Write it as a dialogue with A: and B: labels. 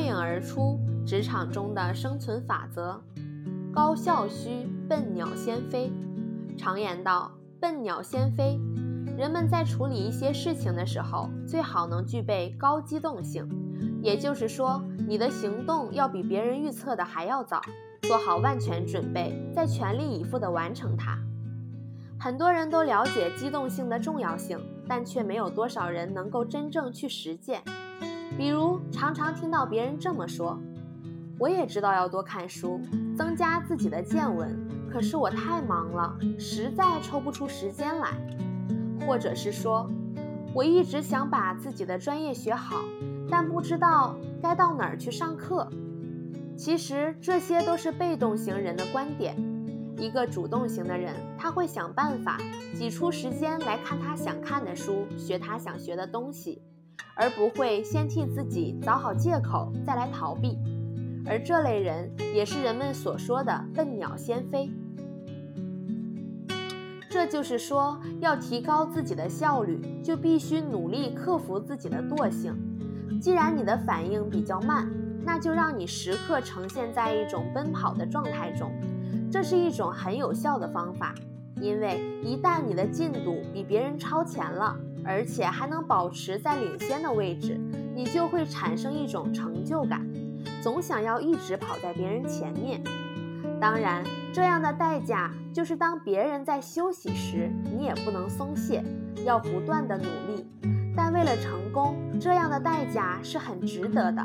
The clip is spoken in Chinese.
A: 脱颖而出职场中的生存法则：高效需笨鸟先飞。常言道，笨鸟先飞。人们在处理一些事情的时候，最好能具备高机动性，也就是说，你的行动要比别人预测的还要早，做好万全准备，再全力以赴地完成它。很多人都了解机动性的重要性，但却没有多少人能够真正去实践。比如，常常听到别人这么说：“我也知道要多看书，增加自己的见闻，可是我太忙了，实在抽不出时间来。”或者是说：“我一直想把自己的专业学好，但不知道该到哪儿去上课。”其实，这些都是被动型人的观点。一个主动型的人，他会想办法挤出时间来看他想看的书，学他想学的东西，而不会先替自己找好借口再来逃避。而这类人也是人们所说的“笨鸟先飞”。这就是说，要提高自己的效率，就必须努力克服自己的惰性。既然你的反应比较慢，那就让你时刻呈现在一种奔跑的状态中。这是一种很有效的方法，因为一旦你的进度比别人超前了，而且还能保持在领先的位置，你就会产生一种成就感，总想要一直跑在别人前面。当然，这样的代价就是当别人在休息时，你也不能松懈，要不断的努力。但为了成功，这样的代价是很值得的。